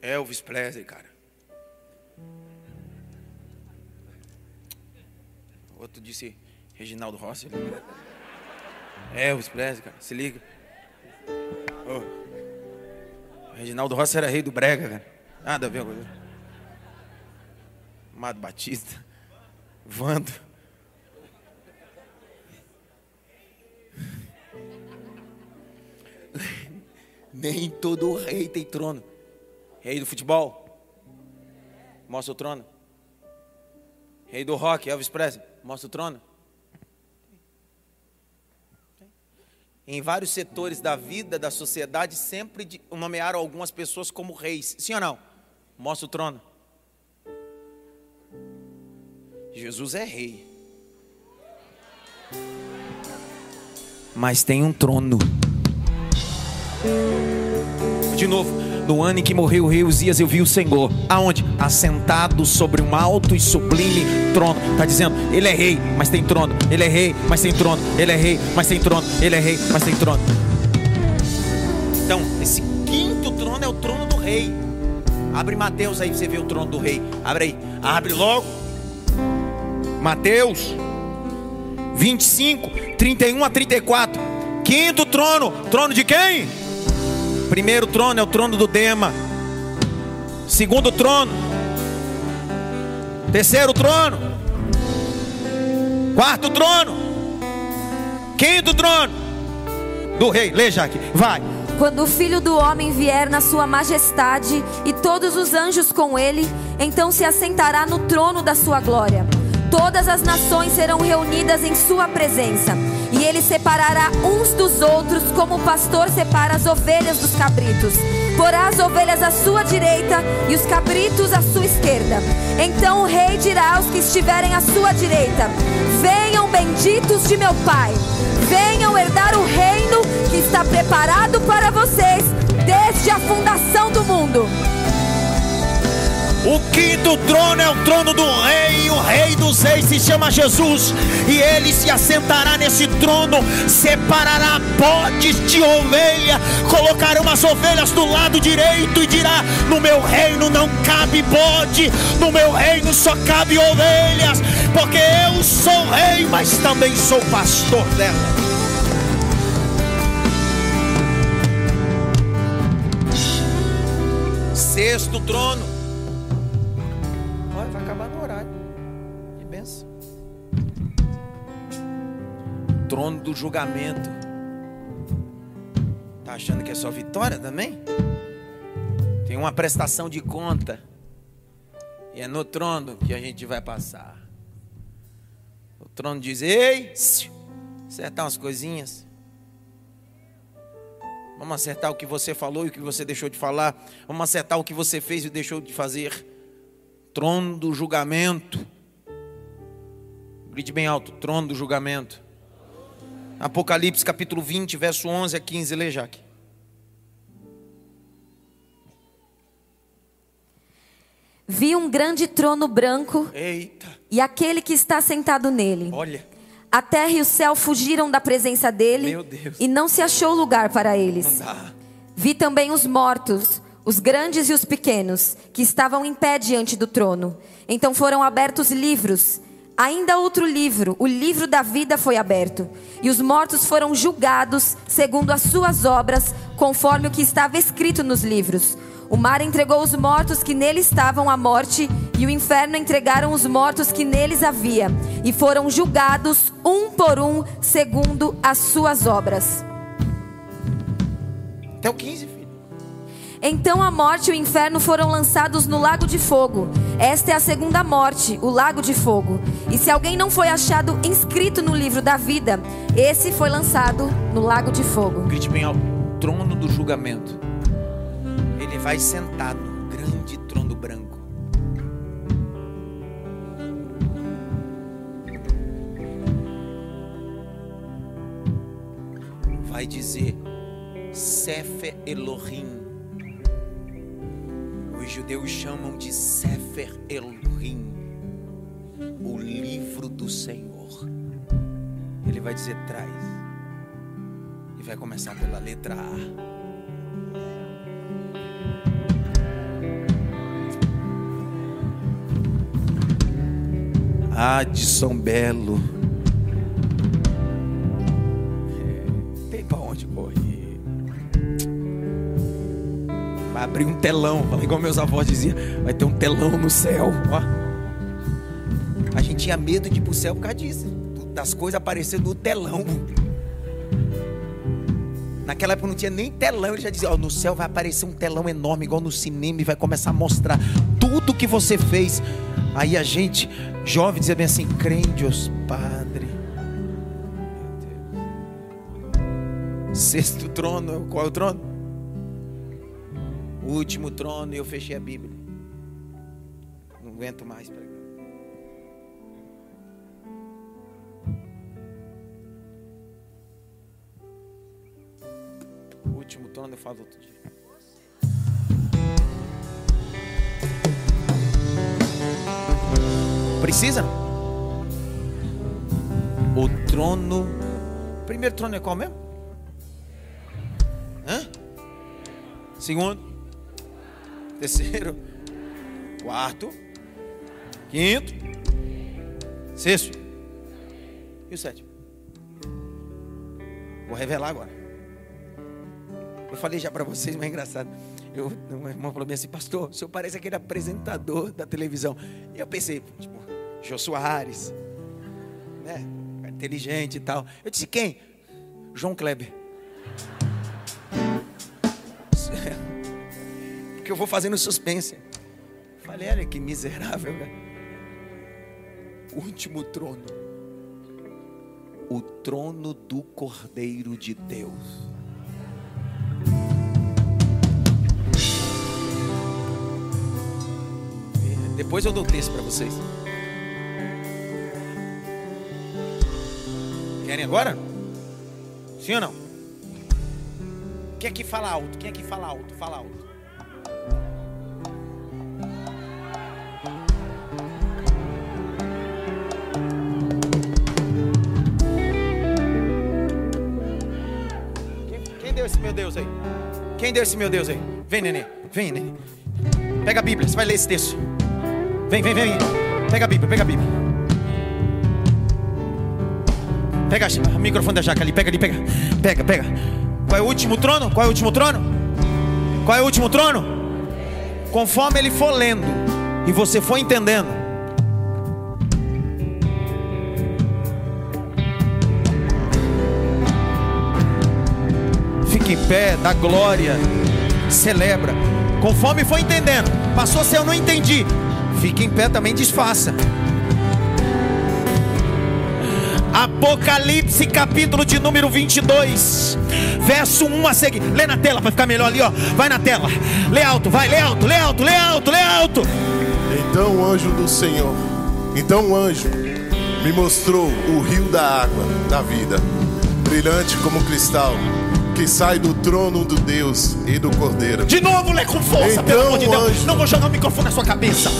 Elvis Presley, cara. Outro disse Reginaldo Rossi. Elvis Presley, cara. Se liga. Ô. Reginaldo Rossi era rei do brega, cara. Nada a ver com. Amado Batista. Vando. Nem todo rei tem trono. Rei do futebol, mostra o trono. Rei do rock, Elvis Presley, mostra o trono. Em vários setores da vida, da sociedade, sempre nomearam algumas pessoas como reis. Sim ou não? Mostra o trono. Jesus é rei. Mas tem um trono. De novo, no ano em que morreu o rei Uzias, eu vi o Senhor. Aonde? Assentado sobre um alto e sublime trono. Está dizendo, ele é rei, mas tem trono. Ele é rei, mas tem trono. Ele é rei, mas tem trono. Ele é rei, mas tem trono. Então, esse quinto trono é o trono do rei. Abre Mateus aí, você vê o trono do rei. Abre aí. Abre logo. Mateus 25, 31 a 34. Quinto trono. Trono de quem? Primeiro trono é o trono do Dema. Segundo trono. Terceiro trono. Quarto trono. Quinto trono. Do rei. Lê, Jaque. Vai. Quando o filho do homem vier na sua majestade e todos os anjos com ele, então se assentará no trono da sua glória. Todas as nações serão reunidas em sua presença e ele separará uns dos outros, como o pastor separa as ovelhas dos cabritos. Porá as ovelhas à sua direita e os cabritos à sua esquerda. Então o rei dirá aos que estiverem à sua direita: Venham benditos de meu Pai, venham herdar o reino que está preparado para vocês desde a fundação do mundo. O quinto trono é o trono do rei, o rei dos reis se chama Jesus, e ele se assentará nesse trono, separará bodes de ovelha, colocará umas ovelhas do lado direito e dirá: No meu reino não cabe bode, no meu reino só cabe ovelhas, porque eu sou rei, mas também sou pastor dela. Sexto trono trono do julgamento. Tá achando que é só vitória também? Tem uma prestação de conta. E é no trono que a gente vai passar. O trono diz: Ei, acertar umas coisinhas. Vamos acertar o que você falou e o que você deixou de falar. Vamos acertar o que você fez e deixou de fazer. Trono do julgamento. Grite bem alto: trono do julgamento. Apocalipse capítulo 20, verso 11 a 15, lê, Jaque. Vi um grande trono branco Eita. e aquele que está sentado nele. Olha. A terra e o céu fugiram da presença dele e não se achou lugar para eles. Vi também os mortos, os grandes e os pequenos, que estavam em pé diante do trono. Então foram abertos livros Ainda outro livro, o livro da vida foi aberto, e os mortos foram julgados segundo as suas obras, conforme o que estava escrito nos livros. O mar entregou os mortos que nele estavam à morte, e o inferno entregaram os mortos que neles havia, e foram julgados um por um, segundo as suas obras. Até o 15, então a morte e o inferno foram lançados no lago de fogo. Esta é a segunda morte, o lago de fogo. E se alguém não foi achado inscrito no livro da vida, esse foi lançado no lago de fogo. Grite bem ao trono do julgamento. Ele vai sentar no grande trono branco. Vai dizer: Sefer Elohim judeus chamam de Sefer Elohim, o livro do Senhor. Ele vai dizer: traz. E vai começar pela letra A. Adson Belo. Abrir um telão, igual meus avós diziam, vai ter um telão no céu. Ó. A gente tinha medo de ir pro céu por causa disso, das coisas aparecendo no telão. Naquela época não tinha nem telão, ele já dizia: Ó, no céu vai aparecer um telão enorme, igual no cinema, e vai começar a mostrar tudo que você fez. Aí a gente, jovem, dizia bem assim: Deus Padre. Sexto trono, qual é o trono? Último trono, e eu fechei a Bíblia. Não aguento mais pregar. O último trono eu falo outro dia. Precisa? O trono. Primeiro trono é qual mesmo? Hã? Segundo. Terceiro. Quarto. Quinto. Sexto. E o sétimo? Vou revelar agora. Eu falei já para vocês, mas é engraçado. Eu, uma irmã falou assim, pastor, o senhor parece aquele apresentador da televisão. E eu pensei, tipo, Jô Soares, né? Inteligente e tal. Eu disse, quem? João Kleber. Porque eu vou fazendo suspense. Falei, olha que miserável, cara. Último trono. O trono do Cordeiro de Deus. Depois eu dou o texto para vocês. Querem agora? Sim ou não? Quem aqui fala alto? Quem aqui fala alto? Fala alto. Meu Deus aí? Quem deu esse meu Deus aí? Vem, neném. Vem, neném. Pega a Bíblia, você vai ler esse texto. Vem, vem, vem. Pega a Bíblia, pega a Bíblia. Pega o microfone da jaca ali, pega ali, pega. Pega, pega. Qual é o último trono? Qual é o último trono? Qual é o último trono? Conforme ele for lendo e você for entendendo. Em pé, dá glória, celebra. Conforme for entendendo. Passou se eu não entendi. Fique em pé também, desfaça. Apocalipse, capítulo de número 22, verso 1 a seguir. Lê na tela para ficar melhor ali, ó. Vai na tela. Lê alto, vai, lê alto, lê alto, lê alto, lê alto. Então o anjo do Senhor, então o anjo me mostrou o rio da água da vida, brilhante como cristal, que sai do trono do Deus e do Cordeiro. De novo, lê com força, Então, pelo amor de Deus. anjo. Não vou jogar o microfone na sua cabeça.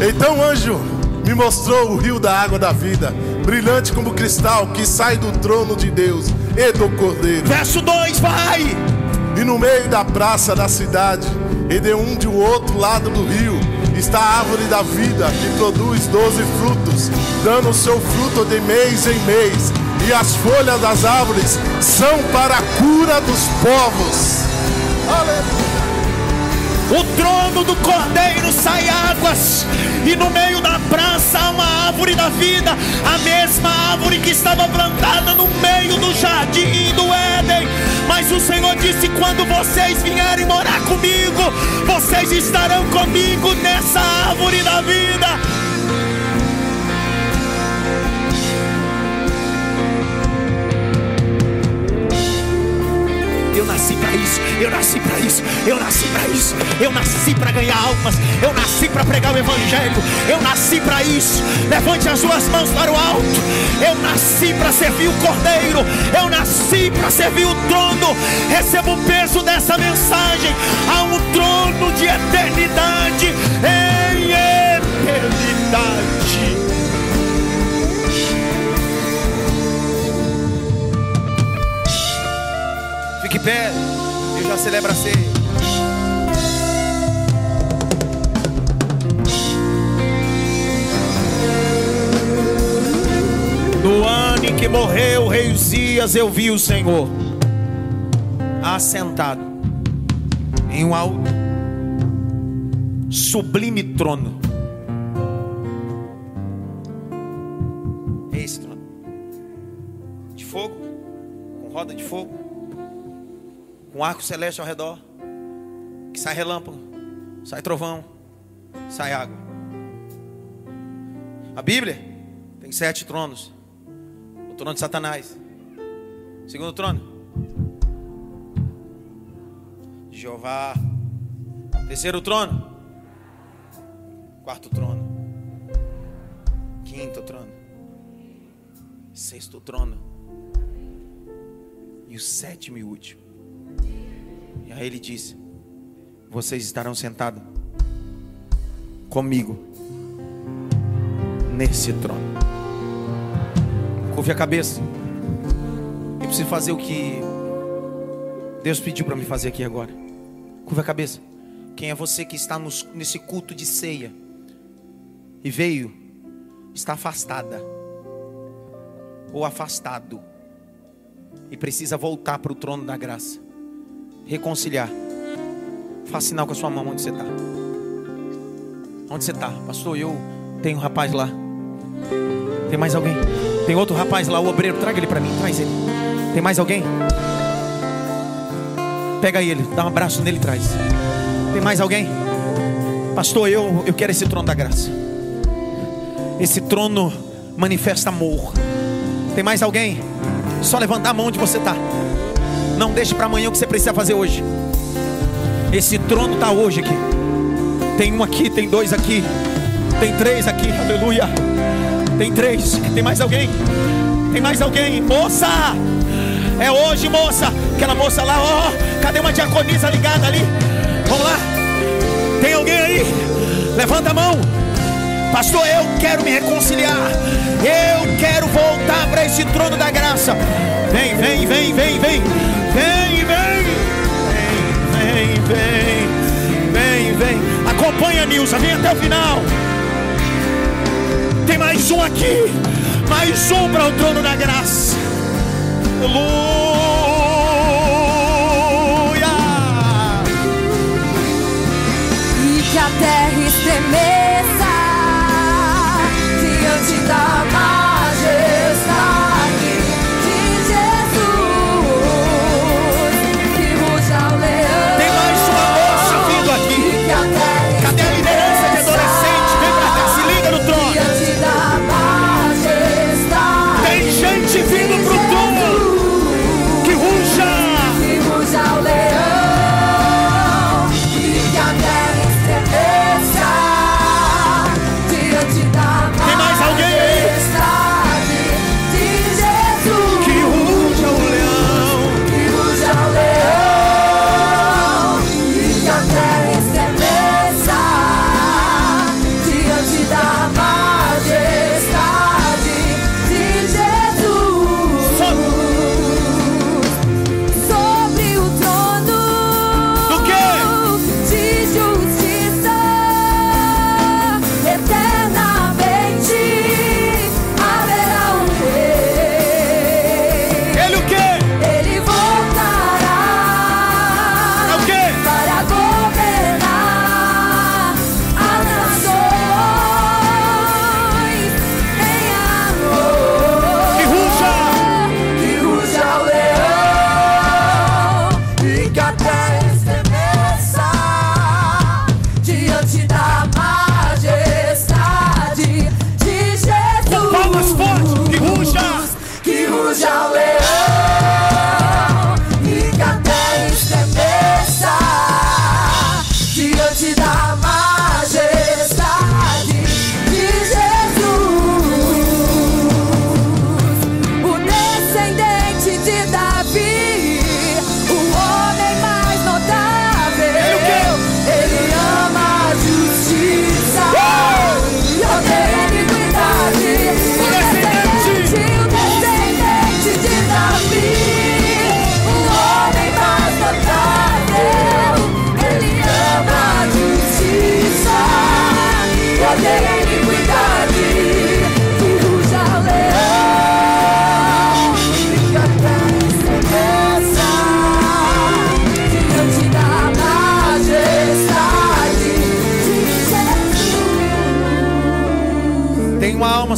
Então o anjo me mostrou o rio da água da vida, brilhante como cristal, que sai do trono de Deus e do Cordeiro. Verso 2, vai. E no meio da praça da cidade, e de um de um outro lado do rio, está a árvore da vida, que produz doze frutos, dando o seu fruto de mês em mês. E as folhas das árvores são para a cura dos povos. Aleluia. O trono do cordeiro sai águas, e no meio da praça há uma árvore da vida, a mesma árvore que estava plantada no meio do jardim do Éden. Mas o Senhor disse: quando vocês vierem morar comigo, vocês estarão comigo nessa árvore da vida. Isso, eu nasci para isso, eu nasci para isso, eu nasci para ganhar almas, eu nasci para pregar o Evangelho, eu nasci para isso. Levante as suas mãos para o alto. Eu nasci para servir o Cordeiro, eu nasci para servir o trono. Receba o peso dessa mensagem. Há um trono de eternidade em eternidade. Fique pé, já celebro a ceia. No ano em que morreu o rei Uzias, eu vi o Senhor assentado em um alto, sublime trono. Esse trono de fogo, com roda de fogo um arco celeste ao redor, que sai relâmpago, sai trovão, sai água. A Bíblia tem sete tronos: o trono de Satanás, segundo trono, de Jeová, terceiro trono, quarto trono, quinto trono, sexto trono. E o sétimo e último. E aí ele disse: Vocês estarão sentados comigo nesse trono. Curve a cabeça. Eu preciso fazer o que Deus pediu para me fazer aqui agora. Curva a cabeça. Quem é você que está nos, nesse culto de ceia e veio, está afastada ou afastado e precisa voltar para o trono da graça, reconciliar. Faça sinal com a sua mão onde você está. Onde você está, pastor? Eu tenho um rapaz lá. Tem mais alguém? Tem outro rapaz lá, o obreiro. Traga ele para mim, traz ele. Tem mais alguém? Pega ele, dá um abraço nele e traz. Tem mais alguém? Pastor, eu, eu quero esse trono da graça. Esse trono manifesta amor. Tem mais alguém? Só levantar a mão onde você está. Não deixe para amanhã o que você precisa fazer hoje. Esse trono está hoje aqui. Tem um aqui, tem dois aqui, tem três aqui, aleluia. Tem três, tem mais alguém? Tem mais alguém? Moça! É hoje, moça. Aquela moça lá, ó. Oh, cadê uma diaconisa ligada ali? Vamos lá. Tem alguém aí? Levanta a mão. Pastor, eu quero me reconciliar. Eu quero voltar para esse trono da graça. Vem, vem, vem, vem, vem. Vem, vem. Vem, vem, vem, vem. Acompanha, Nilza. Vem até o final. Tem mais um aqui. Mais um para o trono da graça. E que a terra estremeça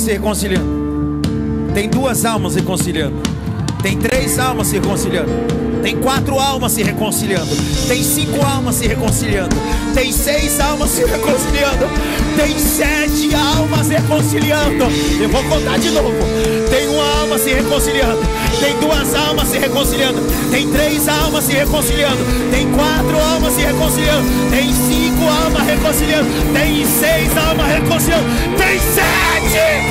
se reconciliando. Tem duas almas reconciliando. Tem três almas se reconciliando. Tem quatro almas se reconciliando. Tem cinco almas se reconciliando. Tem seis almas se reconciliando. Tem sete almas reconciliando. Eu vou contar de novo. Tem uma alma se reconciliando. Tem duas almas se reconciliando. Tem três almas se reconciliando. Tem quatro almas se reconciliando. Tem cinco almas reconciliando. Tem seis almas reconciliando. Tem sete.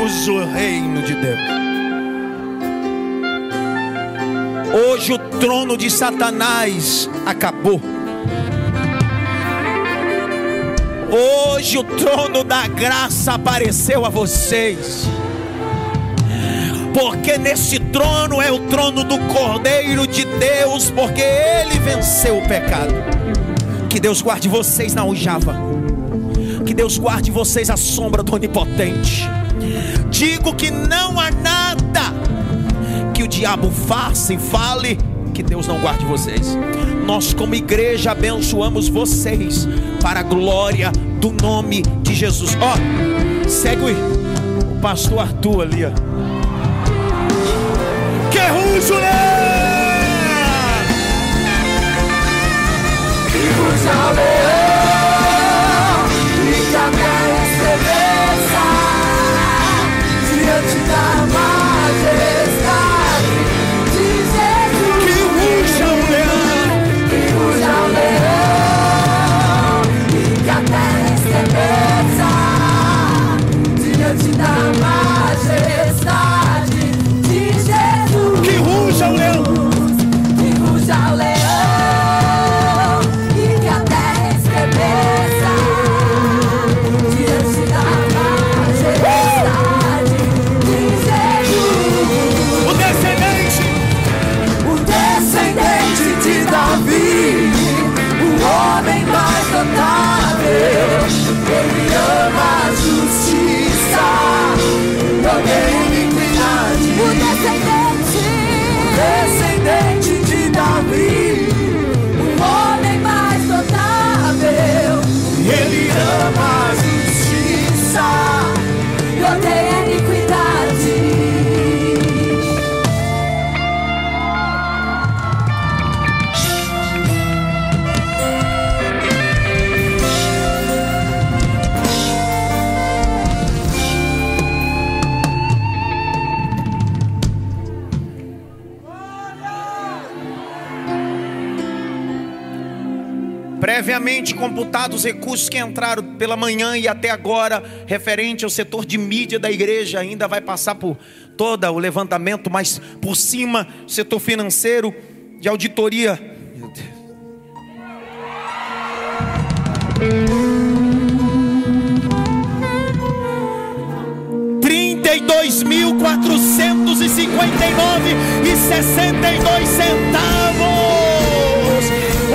o reino de Deus. Hoje o trono de Satanás acabou. Hoje o trono da graça apareceu a vocês. Porque nesse trono é o trono do Cordeiro de Deus, porque ele venceu o pecado. Que Deus guarde vocês na aljava. Que Deus guarde vocês à sombra do Onipotente. Digo que não há nada que o diabo faça e fale que Deus não guarde vocês. Nós, como igreja, abençoamos vocês para a glória do nome de Jesus. Ó, oh, segue o pastor Arthur ali, ó. Que rujo, né? Que leão. Computados os recursos que entraram pela manhã e até agora, referente ao setor de mídia da igreja, ainda vai passar por todo o levantamento, mas por cima, setor financeiro, de auditoria. Trinta e dois mil quatrocentos e cinquenta e nove e sessenta e dois centavos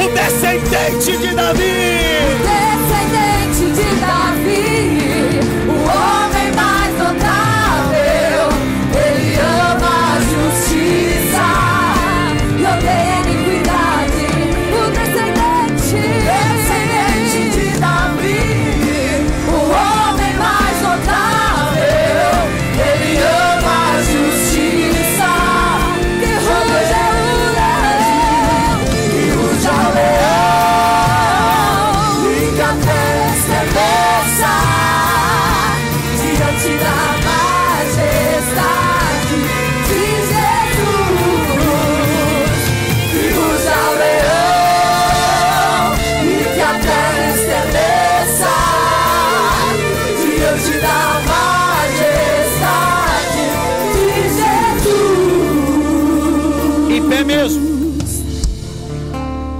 o descendente de Davi.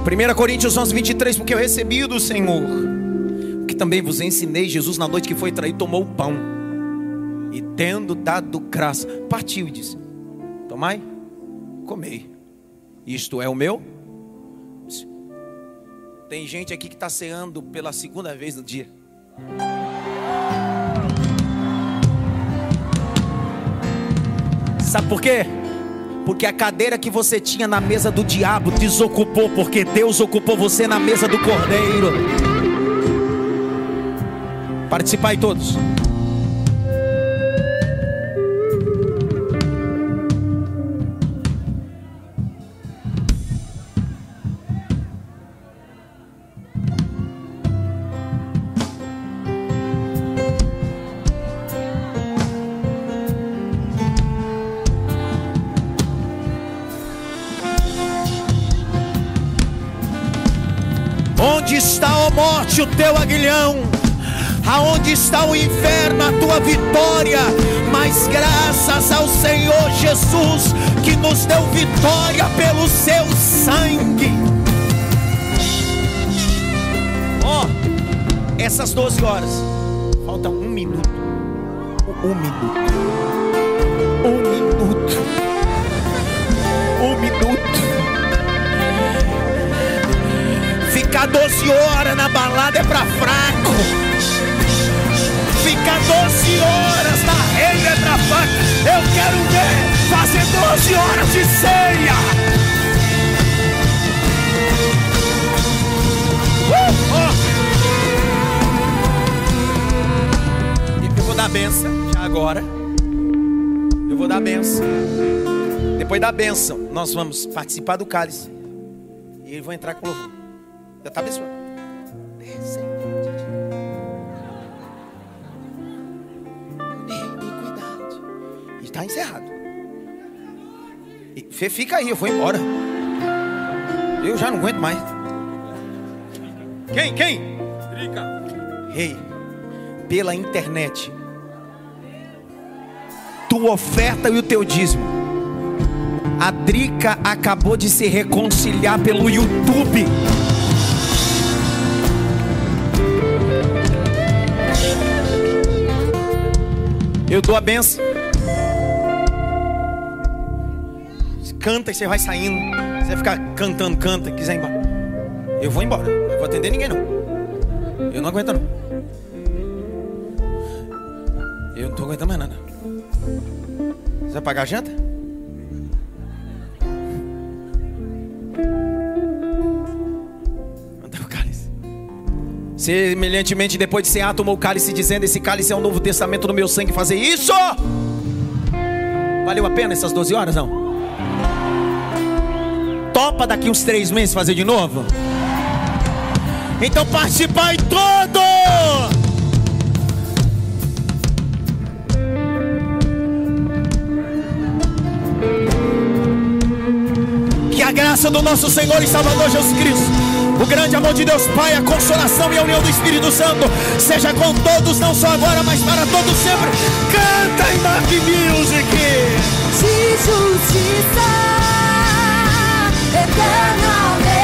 1 Coríntios 11, 23, porque eu recebi do Senhor, que também vos ensinei, Jesus na noite que foi traído tomou o pão, e tendo dado graça, partiu e disse, tomai, comei, isto é o meu. Tem gente aqui que está ceando pela segunda vez no dia. Sabe por quê? Porque a cadeira que você tinha na mesa do diabo desocupou, porque Deus ocupou você na mesa do cordeiro. Participai todos. Ó morte, o teu aguilhão? Aonde está o inferno, a tua vitória? Mas graças ao Senhor Jesus, que nos deu vitória pelo seu sangue. Ó, oh, essas 12 horas, falta um minuto. Um minuto. Ficar 12 horas na balada é pra fraco. Ficar 12 horas na rede é pra fraco. Eu quero ver fazer 12 horas de ceia. Uh, oh. Eu vou dar benção já agora. Eu vou dar benção. Depois da benção, nós vamos participar do cálice. E ele vai entrar com louvor. Já está abençoado. Iniquidade. E está encerrado. E Fê, fica aí, eu vou embora. Eu já não aguento mais. Quem? Quem? Rica. Rei, pela internet. Tua oferta e o teu dízimo. A Drica acabou de se reconciliar pelo YouTube. Eu dou a benção. Canta e você vai saindo. Você vai ficar cantando, canta, quiser ir embora. Eu vou embora. Eu vou atender ninguém não. Eu não aguento não. Eu não tô aguentando mais nada. Você vai pagar a janta? Semelhantemente, depois de cear, tomou o cálice, dizendo: Esse cálice é o novo testamento do meu sangue. Fazer isso. Valeu a pena essas 12 horas? Não. Topa daqui uns três meses fazer de novo? Então participai todo! Que a graça do nosso Senhor e Salvador Jesus Cristo o grande amor de Deus Pai, a consolação e a união do Espírito Santo seja com todos, não só agora, mas para todos sempre. Canta em marque Music. De justiça eternamente.